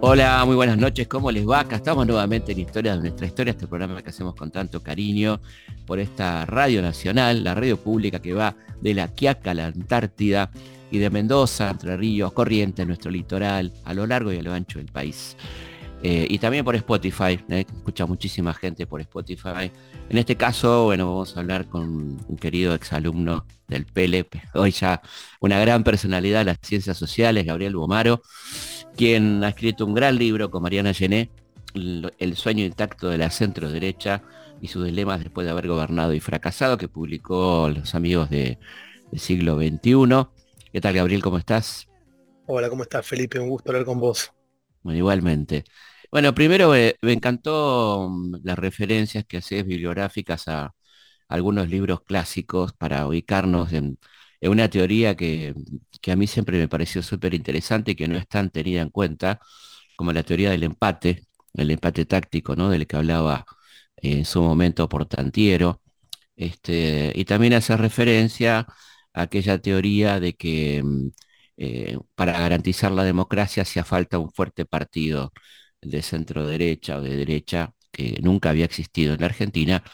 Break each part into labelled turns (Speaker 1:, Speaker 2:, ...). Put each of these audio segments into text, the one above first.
Speaker 1: Hola, muy buenas noches, ¿cómo les va? Acá estamos nuevamente en Historia de nuestra historia, este programa que hacemos con tanto cariño por esta radio nacional, la radio pública que va de la Quiaca a la Antártida y de Mendoza, Entre Ríos, Corrientes, nuestro litoral, a lo largo y a lo ancho del país. Eh, y también por Spotify, ¿eh? escucha muchísima gente por Spotify. En este caso, bueno, vamos a hablar con un querido exalumno del PLP, hoy ya una gran personalidad de las ciencias sociales, Gabriel Bomaro, quien ha escrito un gran libro con Mariana Gené, El sueño intacto de la centro derecha y sus dilemas después de haber gobernado y fracasado, que publicó Los Amigos del Siglo XXI. ¿Qué tal, Gabriel? ¿Cómo estás?
Speaker 2: Hola, ¿cómo estás, Felipe? Un gusto hablar con vos.
Speaker 1: Bueno, igualmente. Bueno, primero eh, me encantó mm, las referencias que haces bibliográficas a algunos libros clásicos para ubicarnos en, una teoría que, a mí siempre me pareció súper interesante y que no es tan tenida en cuenta, como la teoría del empate, el empate táctico, ¿no? Del que hablaba en su momento Portantiero. Este, y también hace referencia a aquella teoría de que mm, eh, para garantizar la democracia hacía falta un fuerte partido de centro derecha o de derecha que nunca había existido en la Argentina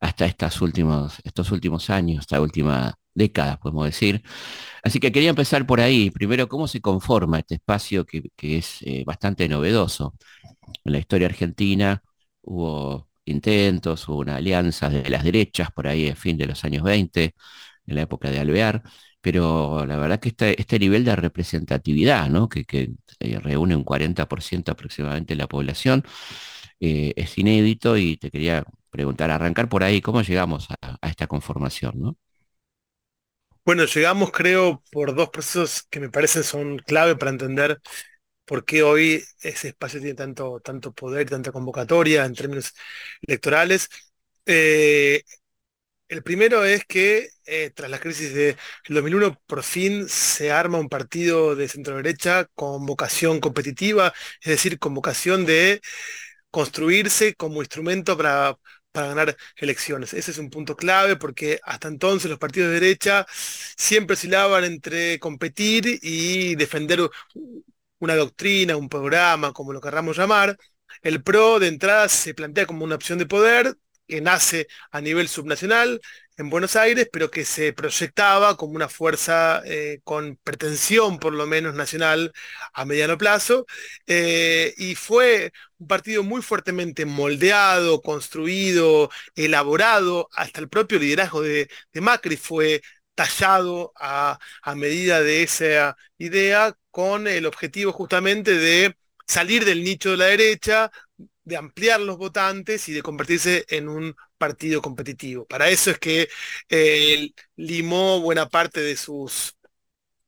Speaker 1: hasta estos últimos, estos últimos años, esta última década, podemos decir. Así que quería empezar por ahí. Primero, ¿cómo se conforma este espacio que, es eh, bastante novedoso? En la historia argentina hubo intentos, hubo una alianza de las derechas por ahí a fin de los años 20, en la época de Alvear, pero la verdad que este, este nivel de representatividad, ¿no? que, eh, reúne un 40% aproximadamente de la población, eh, es inédito y te quería preguntar, arrancar por ahí, ¿cómo llegamos a, esta conformación? ¿no?
Speaker 2: Bueno, llegamos creo por dos procesos que me parecen son clave para entender por qué hoy ese espacio tiene tanto, tanto poder, tanta convocatoria en términos electorales. Eh, el primero es que eh, tras la crisis del 2001 por fin se arma un partido de centro derecha con vocación competitiva, es decir, con vocación de construirse como instrumento para, para ganar elecciones. Ese es un punto clave porque hasta entonces los partidos de derecha siempre oscilaban entre competir y defender una doctrina, un programa, como lo querramos llamar. El PRO de entrada se plantea como una opción de poder, que nace a nivel subnacional en Buenos Aires, pero que se proyectaba como una fuerza eh, con pretensión, por lo menos nacional, a mediano plazo, eh, y fue un partido muy fuertemente moldeado, construido, elaborado, hasta el propio liderazgo de, Macri fue tallado a, a medida de esa idea con el objetivo justamente de salir del nicho de la derecha, de ampliar los votantes y de convertirse en un partido competitivo. Para eso es que eh, limó buena parte de sus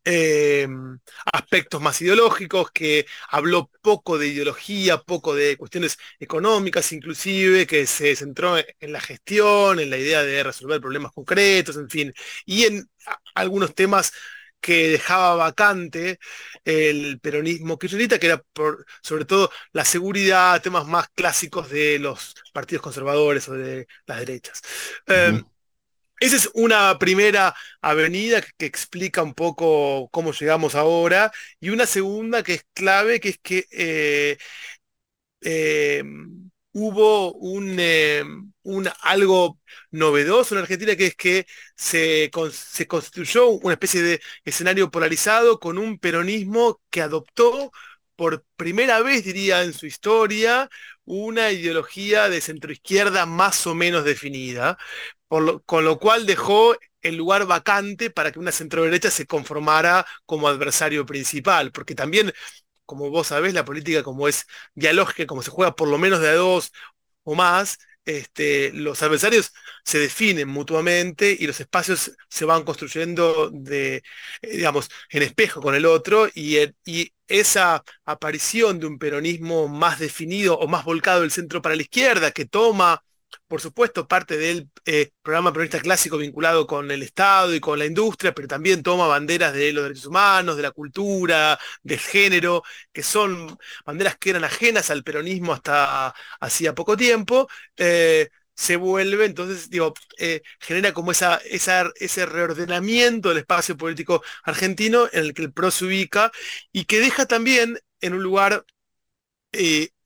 Speaker 2: em, aspectos más ideológicos, que habló poco de ideología, poco de cuestiones económicas inclusive, que se centró en la gestión, en la idea de resolver problemas concretos, en fin, y en algunos temas que dejaba vacante el peronismo kirchnerista, que era por, sobre todo la seguridad, temas más clásicos de los partidos conservadores o de las derechas. Em, esa es una primera avenida que, explica un poco cómo llegamos ahora, y una segunda que es clave, que es que eh, em, hubo un, em, un, algo novedoso en Argentina, que es que se, se construyó una especie de escenario polarizado con un peronismo que adoptó por primera vez, diría, en su historia, una ideología de centroizquierda más o menos definida, con lo cual dejó el lugar vacante para que una centroderecha se conformara como adversario principal, porque también como vos sabés, la política como es dialógica, como se juega por lo menos de a dos o más, este, los adversarios se definen mutuamente y los espacios se van construyendo de, eh, digamos, en espejo con el otro y, y esa aparición de un peronismo más definido o más volcado del centro para la izquierda que toma por supuesto, parte del eh, programa peronista clásico vinculado con el Estado y con la industria, pero también toma banderas de los derechos humanos, de la cultura, del género, que son banderas que eran ajenas al peronismo hasta hacía poco tiempo. Eh, se vuelve, entonces, digo, eh, genera como esa, ese reordenamiento del espacio político argentino en el que el PRO se ubica y que deja también en un lugar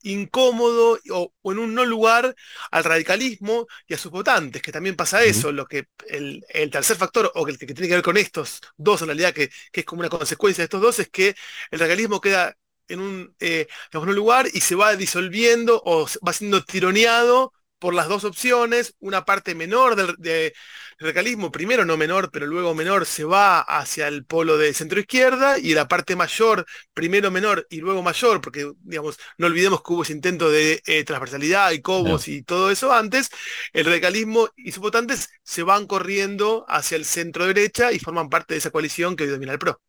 Speaker 2: incómodo o, en un no lugar al radicalismo y a sus votantes, que también pasa eso, lo que el, tercer factor, o el que, tiene que ver con estos dos en realidad, que, es como una consecuencia de estos dos, es que el radicalismo queda en un, eh, en un lugar y se va disolviendo o va siendo tironeado por las dos opciones, una parte menor del, radicalismo, primero no menor, pero luego menor, se va hacia el polo de centro izquierda y la parte mayor, primero menor y luego mayor, porque digamos, no olvidemos que hubo ese intento de eh, transversalidad y cobos y todo eso antes, el radicalismo y sus votantes se van corriendo hacia el centro derecha y forman parte de esa coalición que hoy domina el PRO.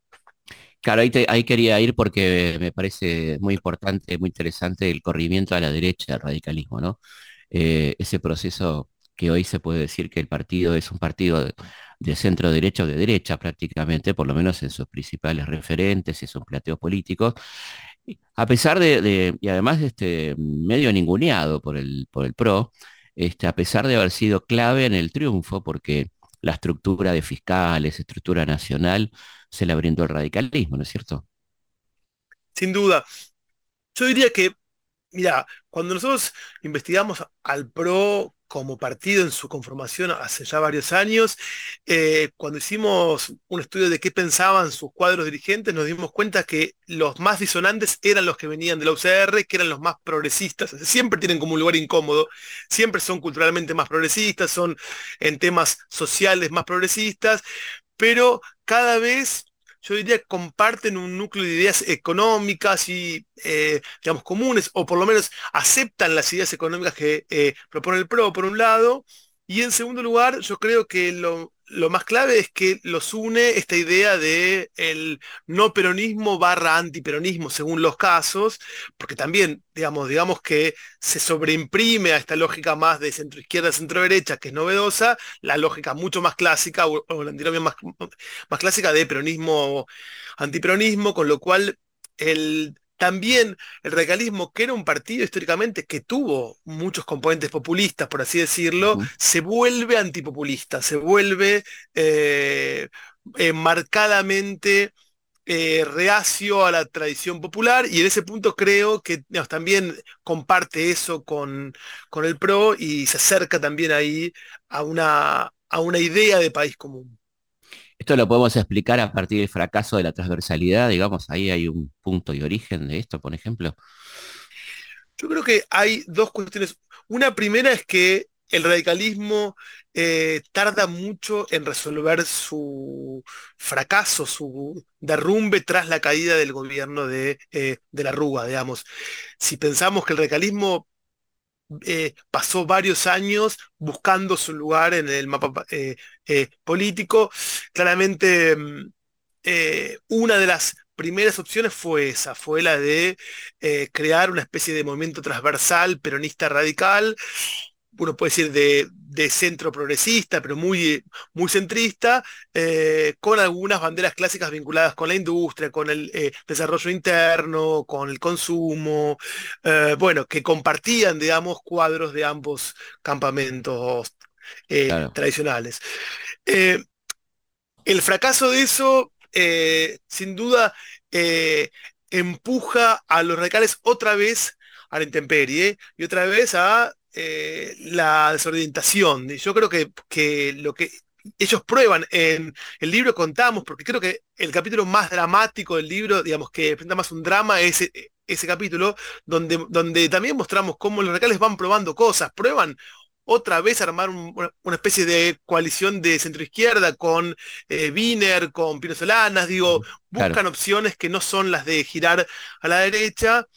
Speaker 1: Claro, ahí, ahí, quería ir porque me parece muy importante, muy interesante el corrimiento a la derecha del radicalismo, ¿no? Eh, ese proceso que hoy se puede decir que el partido es un partido de, centro derecha o de derecha prácticamente, por lo menos en sus principales referentes y sus planteos políticos, a pesar de, y además este, medio ninguneado por el, por el PRO, este, a pesar de haber sido clave en el triunfo, porque la estructura de fiscales, estructura nacional, se la brindó el radicalismo, ¿no es cierto?
Speaker 2: Sin duda. Yo diría que Mira, cuando nosotros investigamos al PRO como partido en su conformación hace ya varios años, eh, cuando hicimos un estudio de qué pensaban sus cuadros dirigentes, nos dimos cuenta que los más disonantes eran los que venían de la UCR, que eran los más progresistas. Siempre tienen como un lugar incómodo, siempre son culturalmente más progresistas, son en temas sociales más progresistas, pero cada vez yo diría comparten un núcleo de ideas económicas y, eh, digamos, comunes, o por lo menos aceptan las ideas económicas que eh, propone el PRO, por un lado, y en segundo lugar, yo creo que lo, lo más clave es que los une esta idea de el no peronismo barra antiperonismo según los casos, porque también, digamos, digamos que se sobreimprime a esta lógica más de centro izquierda, centro derecha, que es novedosa, la lógica mucho más clásica, o, la antinomia más, más clásica de peronismo, antiperonismo, con lo cual el también el radicalismo, que era un partido históricamente que tuvo muchos componentes populistas, por así decirlo, se vuelve antipopulista, se vuelve eh, eh, marcadamente eh, reacio a la tradición popular y en ese punto creo que también comparte eso con, con, el PRO y se acerca también ahí a una, a una idea de país común.
Speaker 1: Esto lo podemos explicar a partir del fracaso de la transversalidad, digamos, ahí hay un punto de origen de esto, por ejemplo.
Speaker 2: Yo creo que hay dos cuestiones. Una primera es que el radicalismo eh, tarda mucho en resolver su fracaso, su derrumbe tras la caída del gobierno de, eh, de la Rúa, digamos. Si pensamos que el radicalismo eh, pasó varios años buscando su lugar en el mapa eh, eh, político. Claramente, mm, una de las primeras opciones fue esa, fue la de crear una especie de movimiento transversal peronista radical uno puede decir de, centro progresista, pero muy, muy centrista, eh, con algunas banderas clásicas vinculadas con la industria, con el eh, desarrollo interno, con el consumo, eh, bueno, que compartían, digamos, cuadros de ambos campamentos tradicionales. el fracaso de eso, sin duda, empuja a los radicales otra vez a la intemperie y otra vez a eh, la desorientación. Yo creo que, que, lo que ellos prueban en el libro contamos, porque creo que el capítulo más dramático del libro, digamos que presenta más un drama, es ese, ese capítulo donde, donde también mostramos cómo los radicales van probando cosas, prueban otra vez armar una especie de coalición de centroizquierda con eh, Wiener, con Pino Solanas, digo, buscan opciones que no son las de girar a la derecha,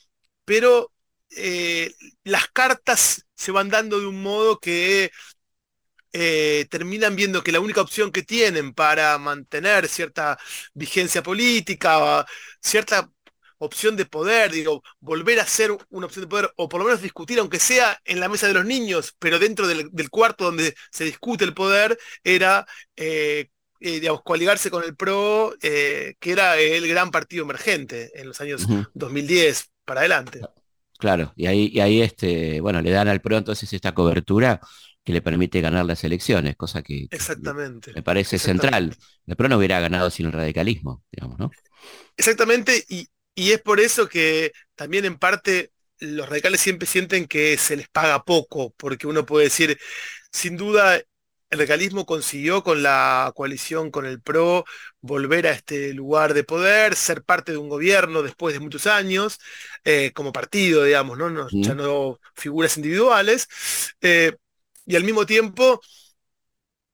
Speaker 2: pero eh, las cartas se van dando de un modo que eh, terminan viendo que la única opción que tienen para mantener cierta vigencia política, cierta opción de poder, digo, volver a ser una opción de poder, o por lo menos discutir, aunque sea en la mesa de los niños, pero dentro del, cuarto donde se discute el poder, era, eh, digamos, coaligarse con el PRO, que era el gran partido emergente en los años 2010 para adelante.
Speaker 1: Claro, y ahí, y ahí este, bueno, le dan al PRO entonces esta cobertura que le permite ganar las elecciones, cosa que,
Speaker 2: exactamente,
Speaker 1: me parece central. El PRO no hubiera ganado sin el radicalismo, digamos, ¿no?
Speaker 2: Exactamente, y, y es por eso que también en parte los radicales siempre sienten que se les paga poco, porque uno puede decir, sin duda el radicalismo consiguió con la coalición con el PRO volver a este lugar de poder, ser parte de un gobierno después de muchos años, eh, como partido, digamos, ¿no? ya no figuras individuales, eh, y al mismo tiempo,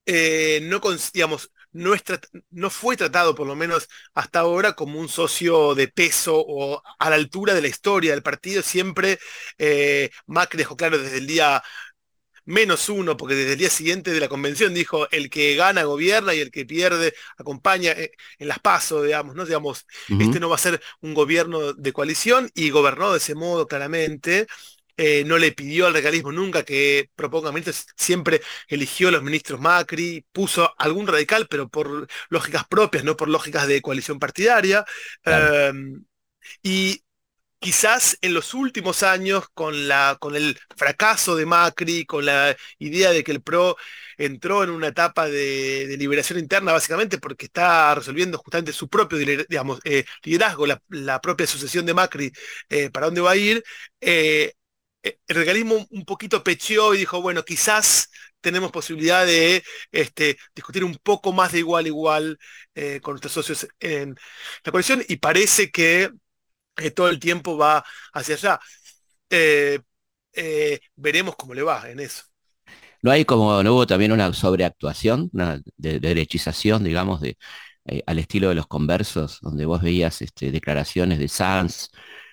Speaker 2: eh, no, digamos, no, no, fue tratado, por lo menos hasta ahora, como un socio de peso o a la altura de la historia del partido. Siempre Macri dejó claro desde el día menos uno, porque desde el día siguiente de la convención dijo, el que gana gobierna y el que pierde acompaña eh, en las pasos, digamos, ¿no? Digamos, este no va a ser un gobierno de coalición y gobernó de ese modo claramente. Eh, no le pidió al regalismo nunca que proponga ministros, siempre eligió a los ministros Macri, puso algún radical, pero por lógicas propias, no por lógicas de coalición partidaria. Em, y quizás en los últimos años, con, el fracaso de Macri, con la idea de que el PRO entró en una etapa de, liberación interna, básicamente porque está resolviendo justamente su propio eh, liderazgo, la, propia sucesión de Macri, eh, para dónde va a ir, eh, el regalismo un poquito pecheó y dijo, bueno, quizás tenemos posibilidad de este, discutir un poco más de igual a igual con nuestros socios en la coalición y parece que que todo el tiempo va hacia allá. Eh, eh, veremos cómo le va en eso.
Speaker 1: ¿No hay como, no hubo también una sobreactuación, una de, derechización, digamos, de, eh, al estilo de los conversos, donde vos veías este, declaraciones de Sanz,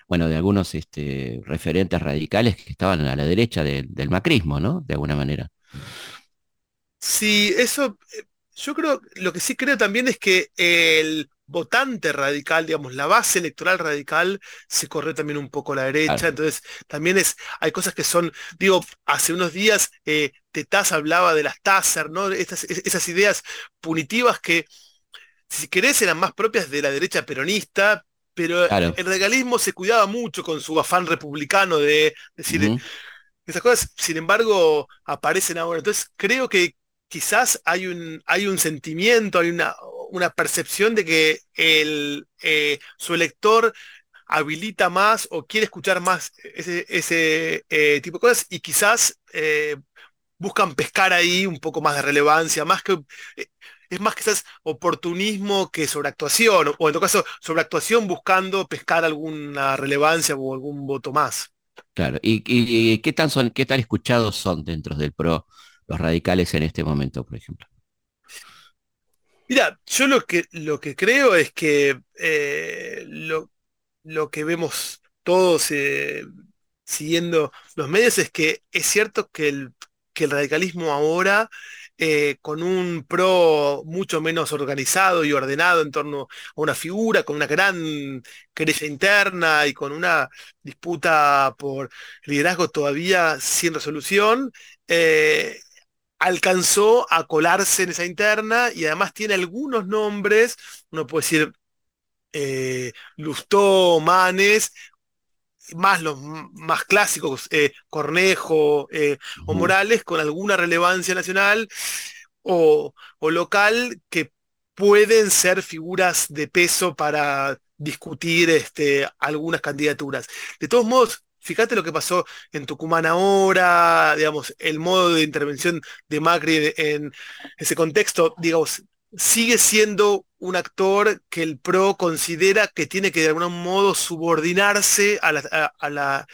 Speaker 1: bueno, de algunos este, referentes radicales que estaban a la derecha del macrismo, ¿no? De alguna manera.
Speaker 2: Sí, eso, yo creo, lo que sí creo también es que el votante radical, digamos, la base electoral radical se corre también un poco a la derecha, entonces también es, hay cosas que son, digo, hace unos días eh, Tetaz hablaba de las Taser, ¿no? esas ideas punitivas que, si querés, eran más propias de la derecha peronista, pero el regalismo se cuidaba mucho con su afán republicano de decir, esas cosas, sin embargo, aparecen ahora. Entonces, creo que quizás hay un, hay un sentimiento, hay una, una percepción de que el, eh, su elector habilita más o quiere escuchar más ese, eh, tipo de cosas y quizás eh, buscan pescar ahí un poco más de relevancia, más que es más quizás oportunismo que sobreactuación, o en todo caso sobreactuación buscando pescar alguna relevancia o algún voto más.
Speaker 1: Claro, ¿y, qué, tan son, qué tan escuchados son dentro del PRO los radicales en este momento, por ejemplo?
Speaker 2: Mira, yo lo que, lo que creo es que eh, lo, que vemos todos eh, siguiendo los medios es que es cierto que el, que el radicalismo ahora, eh, con un pro mucho menos organizado y ordenado en torno a una figura, con una gran querella interna y con una disputa por liderazgo todavía sin resolución, alcanzó a colarse en esa interna y además tiene algunos nombres, uno puede decir eh, Lustó, Manes, más los más clásicos, eh, Cornejo eh, o Morales, con alguna relevancia nacional o, o, local que pueden ser figuras de peso para discutir este, algunas candidaturas. De todos modos, Fíjate lo que pasó en Tucumán ahora, digamos, el modo de intervención de Macri en ese contexto, digamos, sigue siendo un actor que el PRO considera que tiene que de algún modo subordinarse a la,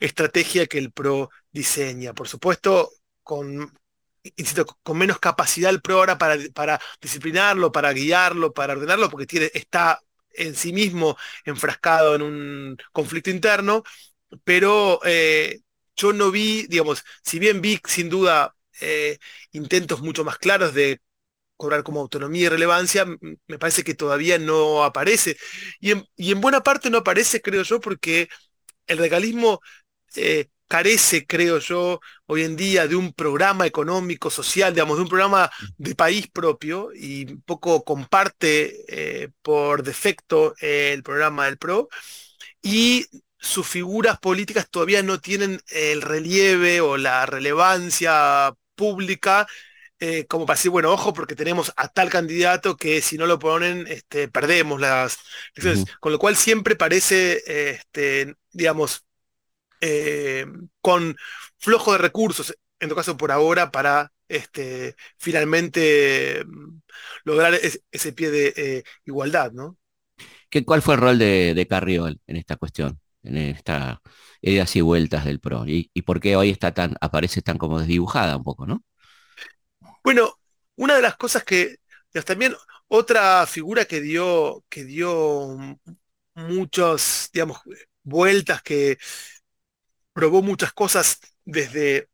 Speaker 2: estrategia que el PRO diseña. Por supuesto, con, menos capacidad el PRO ahora para, disciplinarlo, para guiarlo, para ordenarlo, porque está en sí mismo enfrascado en un conflicto interno, pero eh, yo no vi, digamos, si bien vi sin duda eh, intentos mucho más claros de cobrar como autonomía y relevancia, me parece que todavía no aparece. Y en, buena parte no aparece, creo yo, porque el regalismo eh, carece, creo yo, hoy en día de un programa económico, social, digamos, de un programa de país propio y un poco comparte por defecto el programa del PRO. Y sus figuras políticas todavía no tienen el relieve o la relevancia república, eh, como para decir, bueno, ojo, porque tenemos a tal candidato que si no lo ponen, este, perdemos las elecciones. Con lo cual siempre parece, este, digamos, eh, con flojo de recursos, en todo caso por ahora, para este, finalmente mm, lograr ese pie de eh, igualdad, ¿no?
Speaker 1: ¿Qué, ¿Cuál fue el rol de, Carriol en esta cuestión, en esta ideas y vueltas del PRO? ¿Y, por qué hoy está tan, aparece tan como desdibujada un poco, ¿no?
Speaker 2: Bueno, una de las cosas que también otra figura que dio, que dio muchas, digamos, vueltas, que probó muchas cosas desde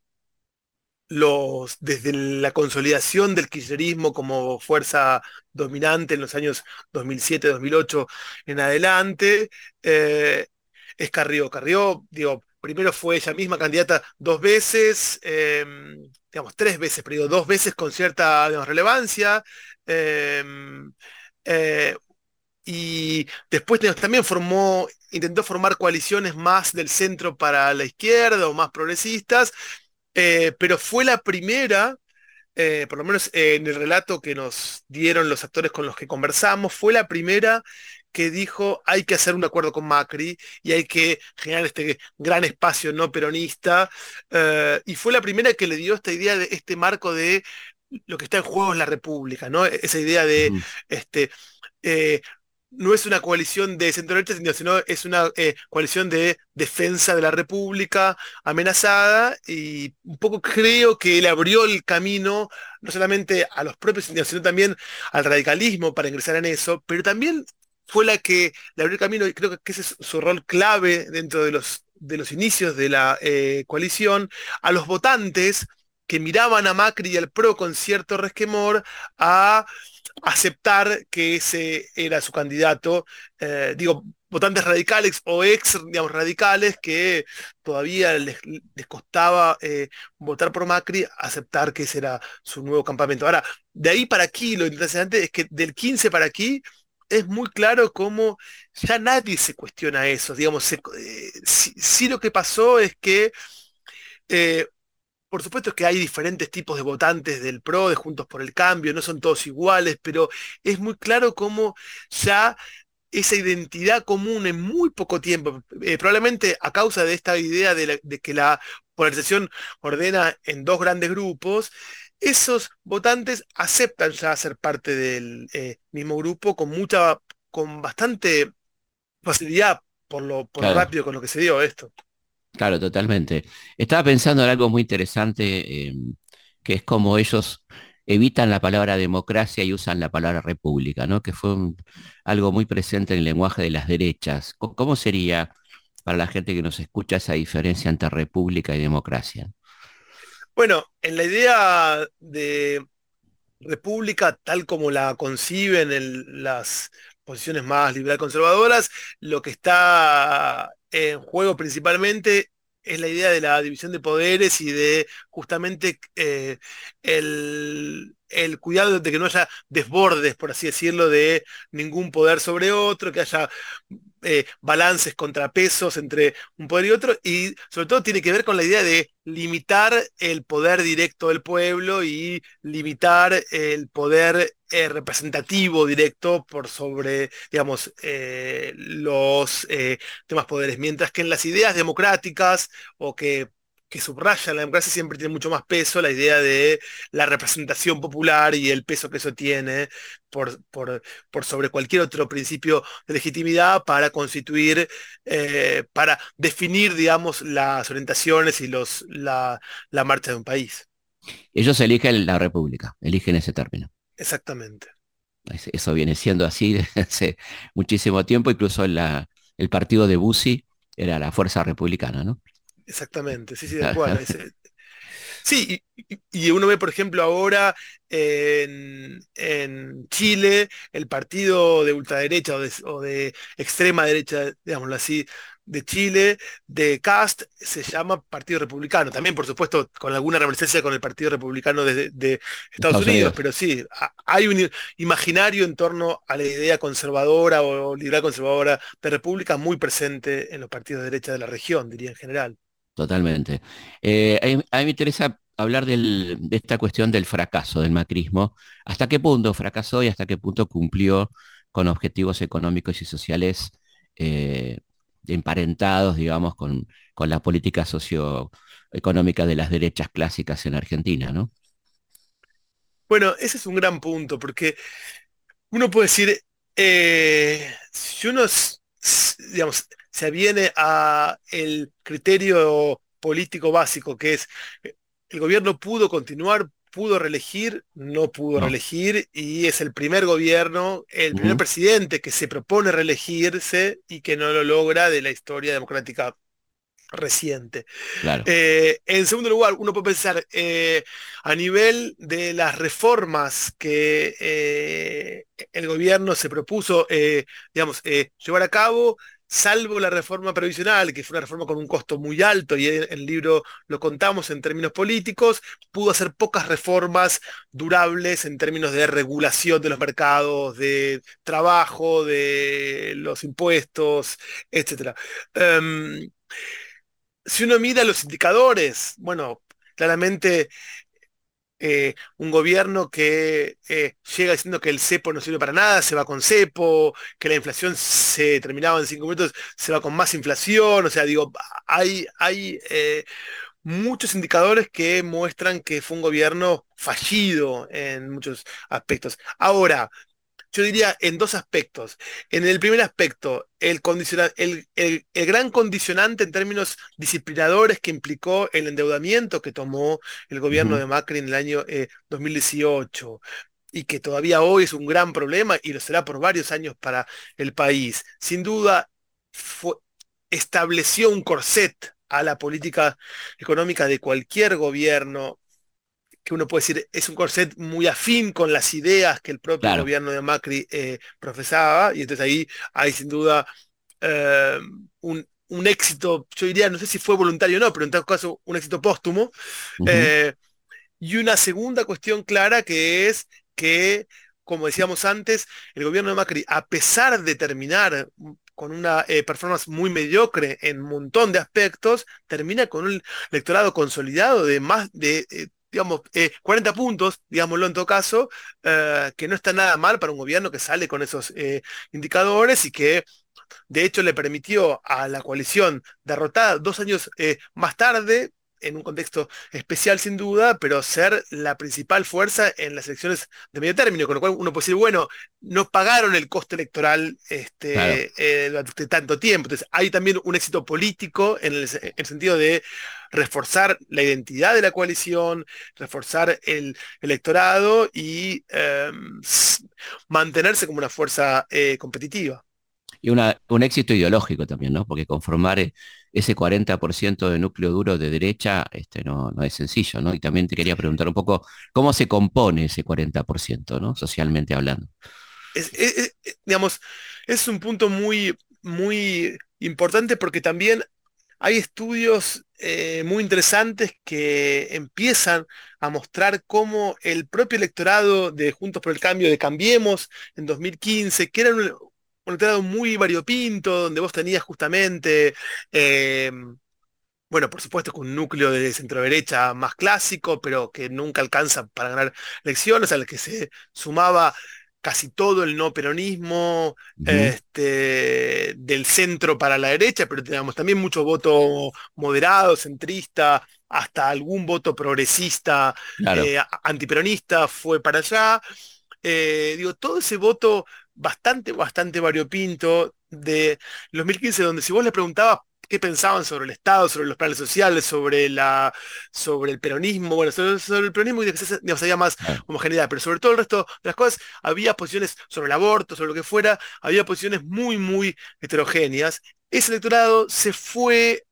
Speaker 2: los, desde la consolidación del kirchnerismo como fuerza dominante en los años 2007-2008 en adelante, eh, es Carrió. Carrió, digo, primero fue ella misma candidata dos veces, em, digamos, tres veces, pero digo, dos veces con cierta relevancia. Em, eh, y después también formó, intentó formar coaliciones más del centro para la izquierda o más progresistas, eh, pero fue la primera, eh, por lo menos en el relato que nos dieron los actores con los que conversamos, fue la primera que dijo hay que hacer un acuerdo con Macri y hay que generar este gran espacio no peronista. Eh, y fue la primera que le dio esta idea de este marco de lo que está en juego es la República, ¿no? Esa idea de este, no es una coalición de centro derecha, sino es una eh, coalición de defensa de la República amenazada y un poco creo que le abrió el camino no solamente a los propios sino también al radicalismo para ingresar en eso, pero también fue la que le abrió el camino y creo que ese es su rol clave dentro de los, de los inicios de la eh, coalición, a los votantes que miraban a Macri y al PRO con cierto resquemor a aceptar que ese era su candidato, eh, digo, votantes radicales o ex, digamos, radicales que todavía les, costaba eh, votar por Macri, aceptar que ese era su nuevo campamento. Ahora, de ahí para aquí, lo interesante es que del 15 para aquí es muy claro cómo ya nadie se cuestiona eso, digamos, eh, sí, lo que pasó es que por supuesto que hay diferentes tipos de votantes del PRO, de Juntos por el Cambio, no son todos iguales, pero es muy claro cómo ya esa identidad común en muy poco tiempo, eh, probablemente a causa de esta idea de, que la polarización ordena en dos grandes grupos, esos votantes aceptan ya ser parte del eh, mismo grupo con mucha, con bastante facilidad por lo, por rápido con lo que se dio esto.
Speaker 1: Claro, totalmente. Estaba pensando en algo muy interesante, em, que es como ellos evitan la palabra democracia y usan la palabra república, ¿no? Que fue algo muy presente en el lenguaje de las derechas. ¿Cómo sería para la gente que nos escucha esa diferencia entre república y democracia?
Speaker 2: Bueno, en la idea de república tal como la conciben en las posiciones más liberal conservadoras, lo que está en juego principalmente es la idea de la división de poderes y de justamente eh, el, el, cuidado de que no haya desbordes, por así decirlo, de ningún poder sobre otro, que haya eh, balances, contrapesos entre un poder y otro, y sobre todo tiene que ver con la idea de limitar el poder directo del pueblo y limitar el poder eh, representativo directo por sobre, digamos, eh, los demás poderes. Mientras que en las ideas democráticas o que que subraya la democracia siempre tiene mucho más peso la idea de la representación popular y el peso que eso tiene por, por, sobre cualquier otro principio de legitimidad para constituir, eh, para definir, digamos, las orientaciones y los, la, la marcha de un país.
Speaker 1: Ellos eligen la república, eligen ese término.
Speaker 2: Exactamente.
Speaker 1: Eso viene siendo así desde hace muchísimo tiempo, incluso la, el partido de Bussi era la fuerza republicana, ¿no?
Speaker 2: Exactamente, sí, sí, de acuerdo. sí, y, uno ve, por ejemplo, ahora en, Chile el partido de ultraderecha o de, extrema derecha, digámoslo así, de Chile, de Cast, se llama Partido Republicano. También, por supuesto, con alguna reminiscencia con el Partido Republicano de, Estados, Unidos, pero sí, hay un imaginario en torno a la idea conservadora o liberal conservadora de república muy presente en los partidos de derecha de la región, diría en general.
Speaker 1: Totalmente. Eh, a, mí me interesa hablar de esta cuestión del fracaso del macrismo. ¿Hasta qué punto fracasó y hasta qué punto cumplió con objetivos económicos y sociales eh, emparentados, digamos, con, la política socioeconómica de las derechas clásicas en Argentina, ¿no?
Speaker 2: Bueno, ese es un gran punto, porque uno puede decir, eh, si uno, digamos, se aviene a el criterio político básico, que es el gobierno pudo continuar, pudo reelegir, no pudo reelegir, y es el primer gobierno, el primer presidente que se propone reelegirse y que no lo logra de la historia democrática reciente. Eh, en segundo lugar, uno puede pensar eh, a nivel de las reformas que eh, el gobierno se propuso, digamos, llevar a cabo, salvo la reforma previsional, que fue una reforma con un costo muy alto, y en el libro lo contamos en términos políticos, pudo hacer pocas reformas durables en términos de regulación de los mercados, de trabajo, de los impuestos, etc si uno mira los indicadores, bueno, claramente eh, un gobierno que eh, llega diciendo que el cepo no sirve para nada, se va con cepo, que la inflación se terminaba en cinco minutos, se va con más inflación, o sea, digo, hay, hay eh, muchos indicadores que muestran que fue un gobierno fallido en muchos aspectos. Ahora, yo diría en dos aspectos. En el primer aspecto, el, el, gran condicionante en términos disciplinadores que implicó el endeudamiento que tomó el gobierno de Macri en el año 2018 eh, y que todavía hoy es un gran problema y lo será por varios años para el país. Sin duda, estableció un corset a la política económica de cualquier gobierno que uno puede decir es un corset muy afín con las ideas que el propio gobierno de Macri eh, profesaba, y entonces ahí hay sin duda eh, un, éxito, yo diría, no sé si fue voluntario o no, pero en todo caso un éxito póstumo. Eh, y una segunda cuestión clara que es que, como decíamos antes, el gobierno de Macri, a pesar de terminar con una performance muy mediocre en un montón de aspectos, termina con un electorado consolidado de más de digamos, 40 eh, puntos, digámoslo en todo caso, eh, que no está nada mal para un gobierno que sale con esos eh, indicadores y que de hecho le permitió a la coalición derrotada dos años más tarde en un contexto especial sin duda, pero ser la principal fuerza en las elecciones de medio término, con lo cual uno puede decir, bueno, no pagaron el coste electoral este, eh, durante tanto tiempo. Entonces hay también un éxito político en el, sentido de reforzar la identidad de la coalición, reforzar el electorado y em, mantenerse como una fuerza eh, competitiva.
Speaker 1: Y un éxito ideológico también, ¿no? Porque conformar eh, ese 40% de núcleo duro de derecha este, no, no, es sencillo, ¿no? Y también te quería preguntar un poco cómo se compone ese 40%, ¿no? Socialmente hablando.
Speaker 2: Es, digamos, es un punto muy, muy importante porque también hay estudios eh, muy interesantes que empiezan a mostrar cómo el propio electorado de Juntos por el Cambio, de Cambiemos, en 2015, que era un, electorado muy variopinto, donde vos tenías justamente, eh, bueno, por supuesto con un núcleo de centro derecha más clásico, pero que nunca alcanza para ganar elecciones, al que se sumaba casi todo el no peronismo, este, del centro para la derecha, pero teníamos también mucho voto moderado, centrista, hasta algún voto progresista, eh, antiperonista fue para allá. Eh, digo, todo ese voto bastante, bastante variopinto de 2015, donde si vos le preguntabas qué pensaban sobre el Estado, sobre los planes sociales, sobre la sobre el peronismo, bueno, sobre, el peronismo y digamos, había más homogeneidad, pero sobre todo el resto de las cosas había posiciones sobre el aborto, sobre lo que fuera, había posiciones muy, muy heterogéneas. Ese electorado se fue,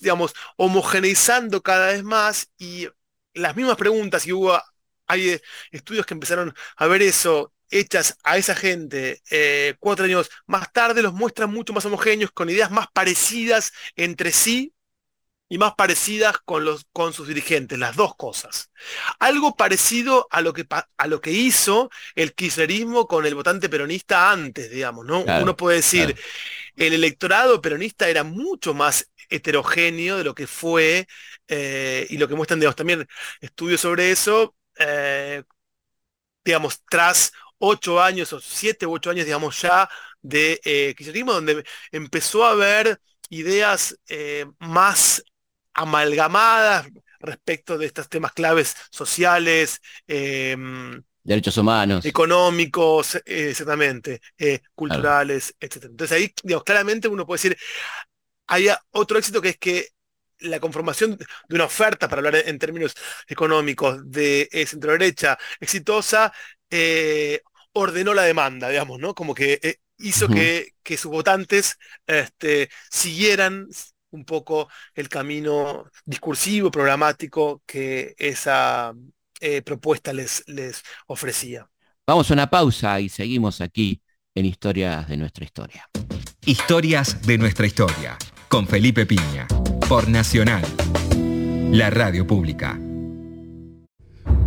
Speaker 2: digamos, homogeneizando cada vez más y las mismas preguntas, y hubo, hay estudios que empezaron a ver eso hechas a esa gente eh, cuatro años más tarde los muestran mucho más homogéneos, con ideas más parecidas entre sí, y más parecidas con, los, con sus dirigentes, las dos cosas. Algo parecido a lo que, a lo que hizo el kirchnerismo con el votante peronista antes, digamos, ¿no? Uno puede decir, el electorado peronista era mucho más heterogéneo de lo que fue, eh, y lo que muestran, digamos, también estudios sobre eso, eh, digamos, tras ocho años o siete u ocho años, digamos, ya de eh, kirchnerismo, donde empezó a haber ideas eh, más amalgamadas respecto de estos temas claves sociales,
Speaker 1: em, derechos humanos,
Speaker 2: económicos, exactamente, culturales, etc. Entonces ahí, digamos, claramente uno puede decir, hay otro éxito que es que la conformación de una oferta, para hablar en términos económicos, de eh, centro derecha exitosa, eh, ordenó la demanda, digamos, ¿no? Como que eh, hizo que, sus votantes este, siguieran un poco el camino discursivo, programático que esa propuesta les, les ofrecía.
Speaker 1: Vamos a una pausa y seguimos aquí en Historias de nuestra historia.
Speaker 3: Historias de nuestra historia, con Felipe Piña por Nacional, la radio pública.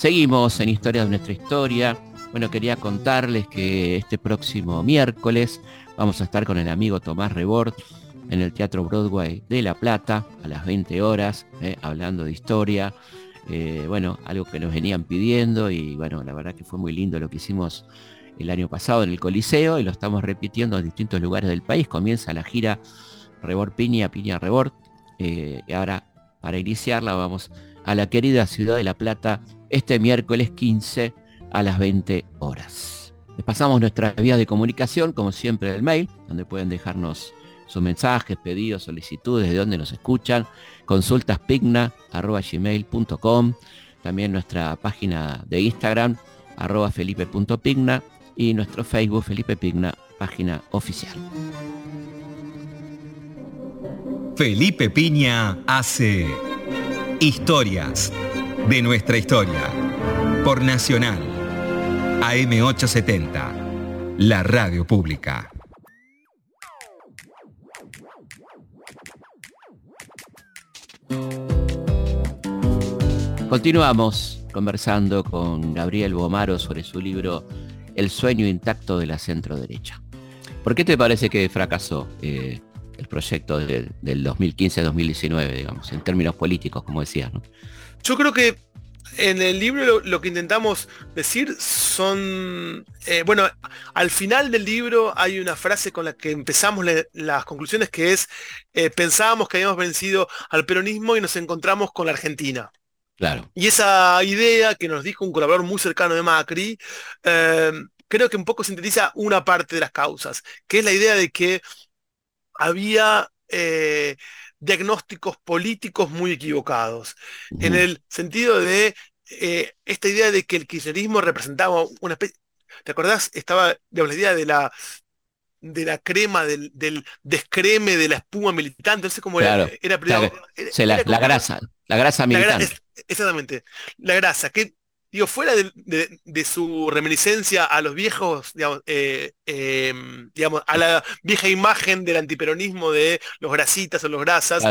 Speaker 1: Seguimos en Historia de nuestra historia. Bueno, quería contarles que este próximo miércoles vamos a estar con el amigo Tomás Rebord en el Teatro Broadway de La Plata a las 20 horas, eh, hablando de historia. Eh, bueno, algo que nos venían pidiendo y bueno, la verdad que fue muy lindo lo que hicimos el año pasado en el Coliseo y lo estamos repitiendo en distintos lugares del país. Comienza la gira Rebord Piña, Piña Rebord. Eh, y ahora, para iniciarla, vamos a la querida ciudad de La Plata este miércoles 15 a las 20 horas. Les pasamos nuestra vía de comunicación, como siempre, el mail, donde pueden dejarnos sus mensajes, pedidos, solicitudes, de dónde nos escuchan, consultaspigna.gmail.com, también nuestra página de Instagram, arroba felipe.pigna, y nuestro Facebook, Felipe Pigna, página oficial.
Speaker 3: Felipe Piña hace historias de nuestra historia. Por Nacional, AM870, la radio pública.
Speaker 1: Continuamos conversando con Gabriel Bomaro sobre su libro El sueño intacto de la centro derecha. ¿Por qué te parece que fracasó eh, el proyecto del 2015-2019, digamos, en términos políticos, como decías? ¿no?
Speaker 2: Yo creo que en el libro lo, que intentamos decir son, eh, bueno, al final del libro hay una frase con la que empezamos las conclusiones que es, eh, pensábamos que habíamos vencido al peronismo y nos encontramos con la Argentina.
Speaker 1: Claro.
Speaker 2: Y esa idea que nos dijo un colaborador muy cercano de Macri, eh, creo que un poco sintetiza una parte de las causas, que es la idea de que había diagnósticos políticos muy equivocados, en el sentido de eh, esta idea de que el kirchnerismo representaba una especie, ¿te acordás? Estaba la idea de la de la crema, del, descreme de la espuma militante, no sé cómo era,
Speaker 1: era, la, grasa, la grasa militante.
Speaker 2: exactamente, la grasa, que digo, fuera de, su reminiscencia a los viejos, eh, em, digamos, a la vieja imagen del antiperonismo de los grasitas o los grasas,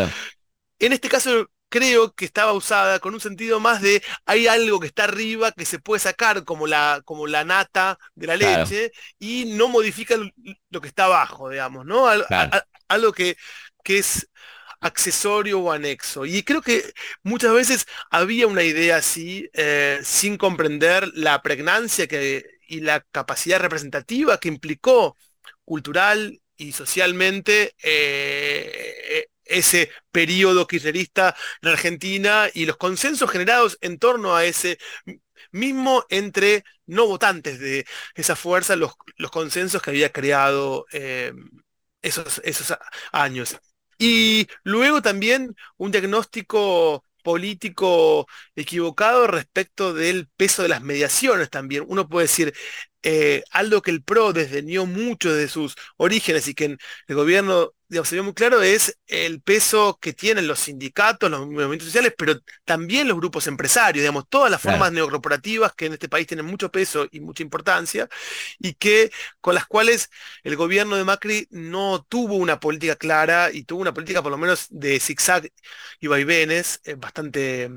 Speaker 2: en este caso creo que estaba usada con un sentido más de hay algo que está arriba que se puede sacar como la, como la nata de la leche y no modifica lo que está abajo, digamos, ¿no? algo que, que es accesorio o anexo. Y creo que muchas veces había una idea así, eh, sin comprender la pregnancia que, y la capacidad representativa que implicó cultural y socialmente eh, ese periodo kirchnerista en Argentina y los consensos generados en torno a ese mismo entre no votantes de esa fuerza, los, los consensos que había creado eh, esos, esos años. Y luego también un diagnóstico político equivocado respecto del peso de las mediaciones también. Uno puede decir, eh, algo que el PRO desdeñó mucho de sus orígenes y que en el gobierno digamos, se ve muy claro es el peso que tienen los sindicatos, los movimientos sociales, pero también los grupos empresarios, digamos, todas las formas neocorporativas que en este país tienen mucho peso y mucha importancia, y que con las cuales el gobierno de Macri no tuvo una política clara y tuvo una política por lo menos de zigzag y vaivenes eh, bastante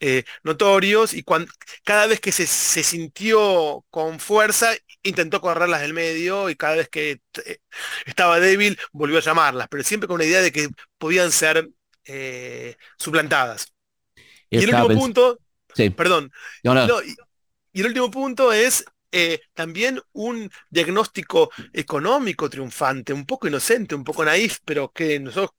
Speaker 2: eh, notorios, y cuando, cada vez que se, se sintió con fuerza, intentó correrlas del medio, y cada vez que eh, estaba débil, volvió a llamarlas, pero siempre con una idea de que podían ser eh, suplantadas. Y, el último punto, perdón, y, el último punto es eh, también un diagnóstico económico triunfante, un poco inocente, un poco naif, pero que nosotros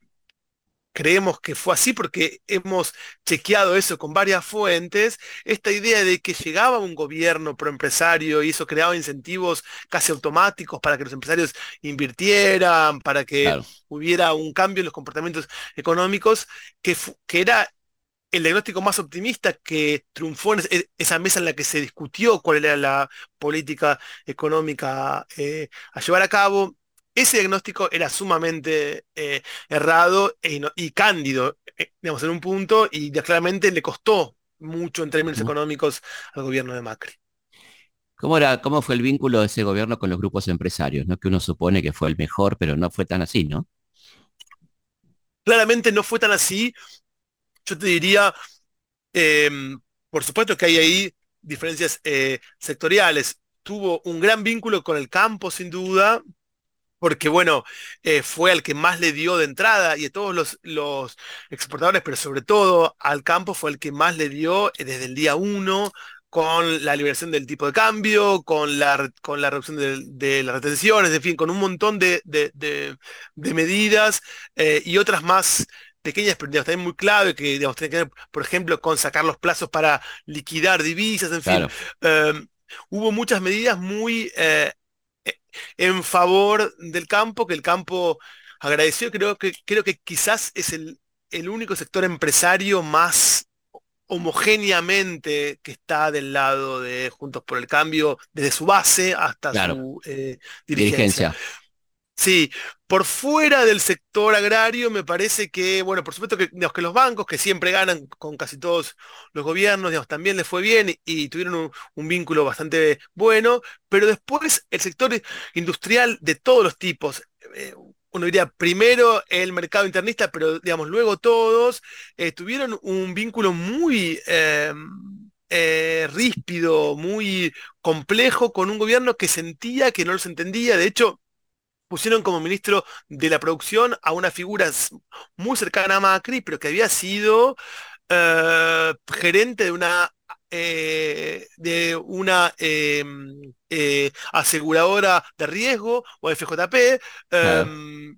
Speaker 2: creemos que fue así porque hemos chequeado eso con varias fuentes, esta idea de que llegaba un gobierno proempresario y eso creaba incentivos casi automáticos para que los empresarios invirtieran, para que hubiera un cambio en los comportamientos económicos, que, que era el diagnóstico más optimista que triunfó en esa mesa en la que se discutió cuál era la política económica eh, a llevar a cabo ese diagnóstico era sumamente eh, errado e y cándido, eh, digamos, en un punto, y claramente le costó mucho en términos económicos al gobierno de Macri.
Speaker 1: ¿Cómo, era, ¿Cómo fue el vínculo de ese gobierno con los grupos empresarios? ¿no? Que uno supone que fue el mejor, pero no fue tan así, ¿no?
Speaker 2: Claramente no fue tan así. Yo te diría, em, por supuesto que hay ahí diferencias eh, sectoriales. Tuvo un gran vínculo con el campo, sin duda, porque bueno, eh, fue al que más le dio de entrada y a todos los, los, exportadores, pero sobre todo al campo fue el que más le dio eh, desde el día uno con la liberación del tipo de cambio, con la, con la reducción de, las retenciones, en fin, con un montón de, medidas eh, y otras más pequeñas, pero también muy clave, que digamos, tiene que ver, por ejemplo, con sacar los plazos para liquidar divisas, en fin. Hubo muchas medidas muy en favor del campo, que el campo agradeció, creo que, creo que quizás es el, el único sector empresario más homogéneamente que está del lado de Juntos por el Cambio, desde su base hasta su eh, dirigencia. Sí, por fuera del sector agrario me parece que, bueno, por supuesto que, los bancos, que siempre ganan con casi todos los gobiernos, digamos, también les fue bien y, tuvieron un, vínculo bastante bueno, pero después el sector industrial de todos los tipos, eh, uno diría primero el mercado internista, pero digamos, luego todos, eh, tuvieron un vínculo muy... Eh, ríspido, muy complejo con un gobierno que sentía que no los entendía. De hecho, pusieron como ministro de la producción a una figura muy cercana a Macri, pero que había sido eh, gerente de una eh, de una em, eh, aseguradora de riesgo o FJP, em,